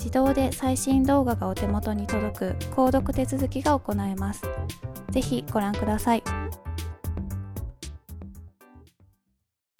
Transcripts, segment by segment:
自動で最新動画がお手元に届く購読手続きが行えます。ぜひご覧ください。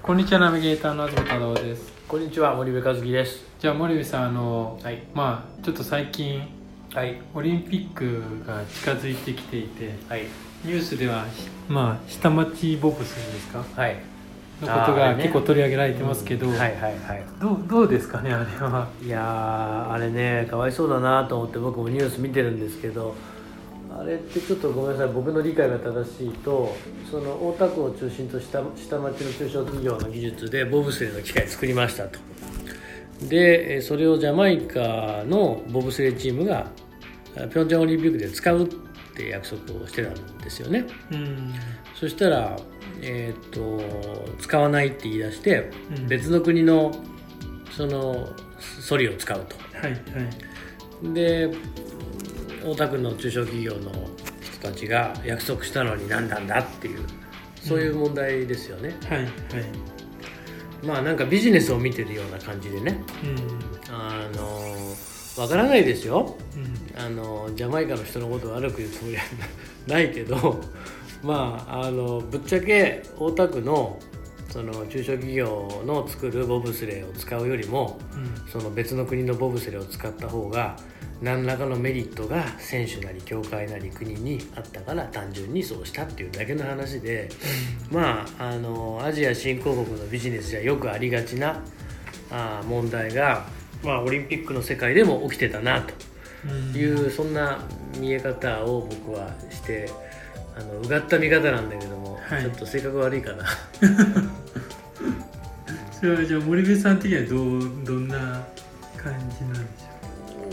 こんにちは、ナビゲーターの東太郎です。こんにちは、森部和樹です。じゃあ森部さん、あの、はい、まあちょっと最近、はい、オリンピックが近づいてきていて、はい、ニュースでは、まあ下町ボブスですか、はい、のことが結構取り上げられてますけど、はいはいはい。どうどうですかねあれは。いやあれねかわいそうだなと思って僕もニュース見てるんですけどあれってちょっとごめんなさい僕の理解が正しいとその大田区を中心とした下町の中小企業の技術でボブスレーの機械作りましたと。でそれをジャマイカのボブスレーチームがピョンチャンオリンピックで使うって約束をしてたんですよね、うん、そしたらえーと、使わないって言い出して、うん、別の国のそのソリを使うと。はいはい、で大田区の中小企業の人たちが約束したのに何なんだっていうそういう問題ですよね。うん、はいはい。まあなんかビジネスを見てるような感じでね、うん、あのわからないですよ、うん、あのジャマイカの人のことを悪く言うつもりはないけどまああのぶっちゃけ大田区のその中小企業の作るボブスレーを使うよりも、うん、その別の国のボブスレーを使った方が何らかのメリットが選手なり協会なり国にあったから単純にそうしたっていうだけの話で、うん、まああのアジア新興国のビジネスじゃよくありがちなあ問題が、まあ、オリンピックの世界でも起きてたなという、うん、そんな見え方を僕はしてあのうがった見方なんだけども、はい、ちょっと性格悪いかな。それはじゃあ森部さん的にはどうどんな感じなんでし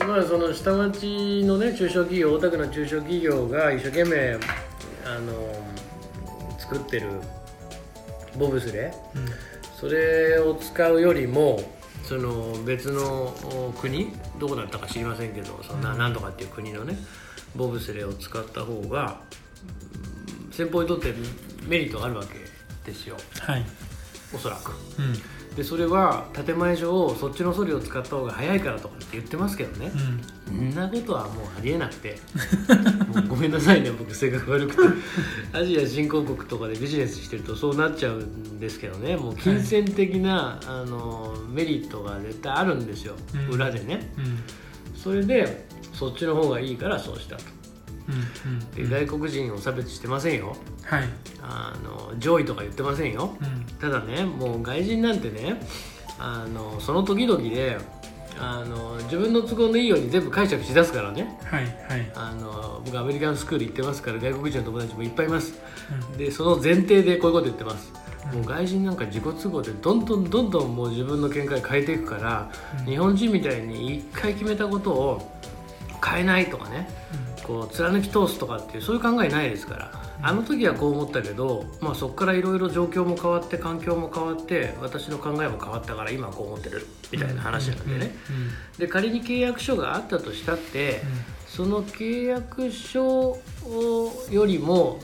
ょう？まあその下町のね中小企業大田区の中小企業が一生懸命あの作ってるボブスレ。ー、うん、それを使うよりもその別の国どこだったか知りませんけどそん。な何とかっていう国のねボブスレーを使った方が先方にとってメリットがあるわけですよ、はい、おそらく、うん、でそれは建前上そっちのソリを使った方が早いからとかって言ってますけどね、うん、そんなことはもうありえなくて。ごめんなさいね僕性格悪くて。アジア新興国とかでビジネスしてるとそうなっちゃうんですけどね。もう金銭的な、はい、あのメリットが絶対あるんですよ、うん、裏でね、それでそっちの方がいいからそうしたと。で外国人を差別してませんよ、はい、あの上位とか言ってませんよ、うん、ただねもう外人なんてねあのその時々であの自分の都合のいいように全部解釈しだすからね。はいはい。あの僕アメリカンスクール行ってますから外国人の友達もいっぱいいます。うん。でその前提でこういうこと言ってます。もう外人なんか自己都合でどんどんどんどんもう自分の見解変えていくから、うん。日本人みたいに一回決めたことを変えないとかねこう貫き通すとかっていうそういう考えないですから。あの時はこう思ったけど、まあ、そこからいろいろ状況も変わって環境も変わって私の考えも変わったから今はこう思ってるみたいな話なんでね、で仮に契約書があったとしたって、その契約書をよりも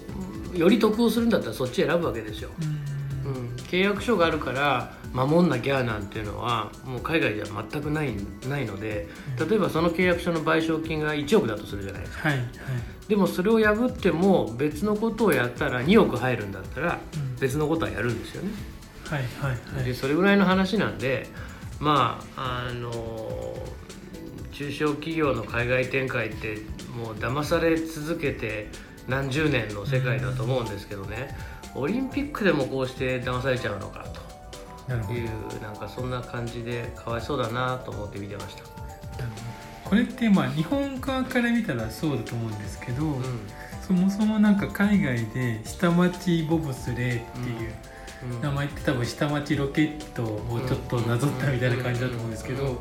うんより得をするんだったらそっち選ぶわけですよ、うんうん。うん、契約書があるから守んなきゃなんていうのはもう海外では全くないないので例えばその契約書の賠償金が1億だとするじゃないですか。はいはい。でもそれを破っても別のことをやったら2億入るんだったらうん。別のことはやるんですよね、はいはいはい。でそれぐらいの話なんでまああの中小企業の海外展開ってもう騙され続けて何十年の世界だと思うんですけどね、オリンピックでもこうして騙されちゃうのかと。いうなんかそんな感じでかわいそうだなと思って見てました。これってまあ日本側から見たらそうだと思うんですけど、うん。そもそもなんか海外で下町ボブスレーっていううん。名前って多分下町ロケットをちょっとなぞったみたいな感じだと思うんですけうんうんうんど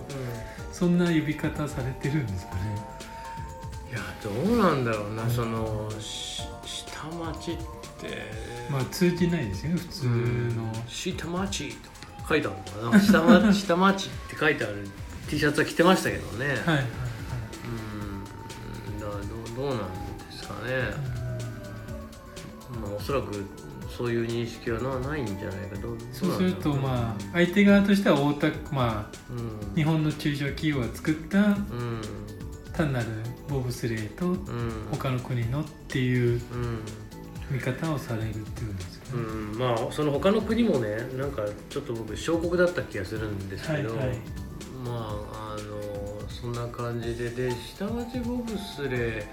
そんな呼び方されてるんですかね。いやどうなんだろうな、そのし下町って、まあ通じないですよね普通の、下町とか書いてあるのかな。下 町下町って書いてある。T シャツは着てましたけどね、はいはいはい。うん。だどうどうなんですかね、まあ、おそらくそういう認識はなないんじゃないか。どうそうするとまあ相手側としては大田まあうん。日本の中小企業が作ったうん。単なるボブスレーとうん。他の国のっていううん。見方をされるっていうんですよね、うん、まあその他の国もねなんかちょっと僕小国だった気がするんですけど、はいはい。まああのそんな感じでで下町ボブスレー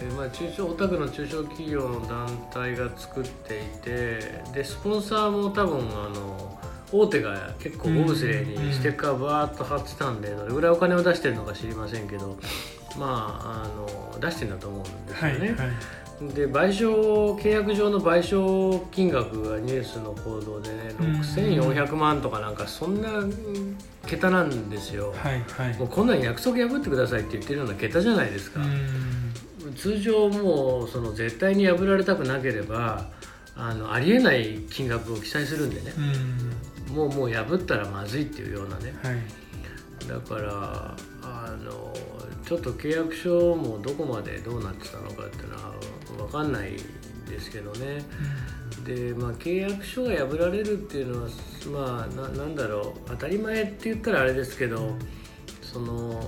えーまあ、中小オタクの中小企業の団体が作っていてでスポンサーも多分あの大手が結構ボブスレーにステッカーバーッと貼ってたんでどれぐらいお金を出してるのか知りませんけどまああの出してるんだと思うんですよね。はいはい。で賠償契約上の賠償金額がニュースの報道でねうん6400万とかなんかそんなうん桁なんですよ、はいはい。もうこんなん約束破ってくださいって言ってるような桁じゃないですか、うん。通常もうその絶対に破られたくなければあのありえない金額を記載するんでね。うん。もうもう破ったらまずいっていうようなね。はい。だからちょっと契約書もどこまでどうなってたのかっていうのは分かんないですけどね。で、まあ、契約書が破られるっていうのはまあななんだろう。当たり前って言ったらあれですけどその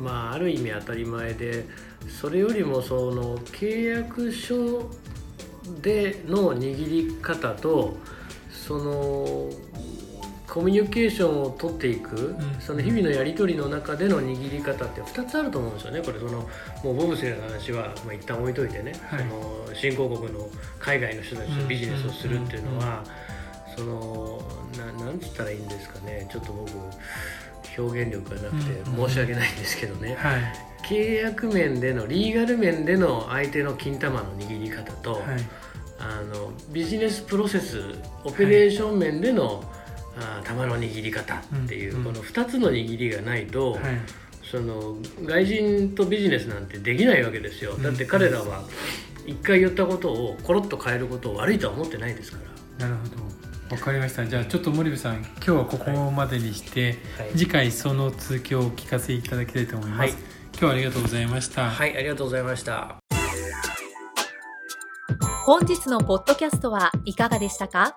まあある意味当たり前でそれよりもその契約書での握り方とそのコミュニケーションを取っていく、ん。その日々のやり取りの中での握り方って2つあると思うんですよね。これそのもうボブスレーの話は、まあ、一旦置いといてね、はい。その新興国の海外の人たちとビジネスをするっていうのは、そのななんつったらいいんですかね。ちょっと僕表現力がなくてうん。申し訳ないんですけどね、はい。契約面でのリーガル面での相手の金玉の握り方と、はい。あのビジネスプロセスオペレーション面での、あ玉の握り方っていう、うんこの2つの握りがないと、はい。その外人とビジネスなんてできないわけですよ、うん。だって彼らは一回言ったことをコロッと変えることを悪いとは思ってないですから。なるほど。わかりました。じゃあちょっと森部さん今日はここまでにして、はい。次回その続きをお聞かせいただきたいと思います、はい。今日はありがとうございました、はい、ありがとうございました。本日のポッドキャストはいかがでしたか？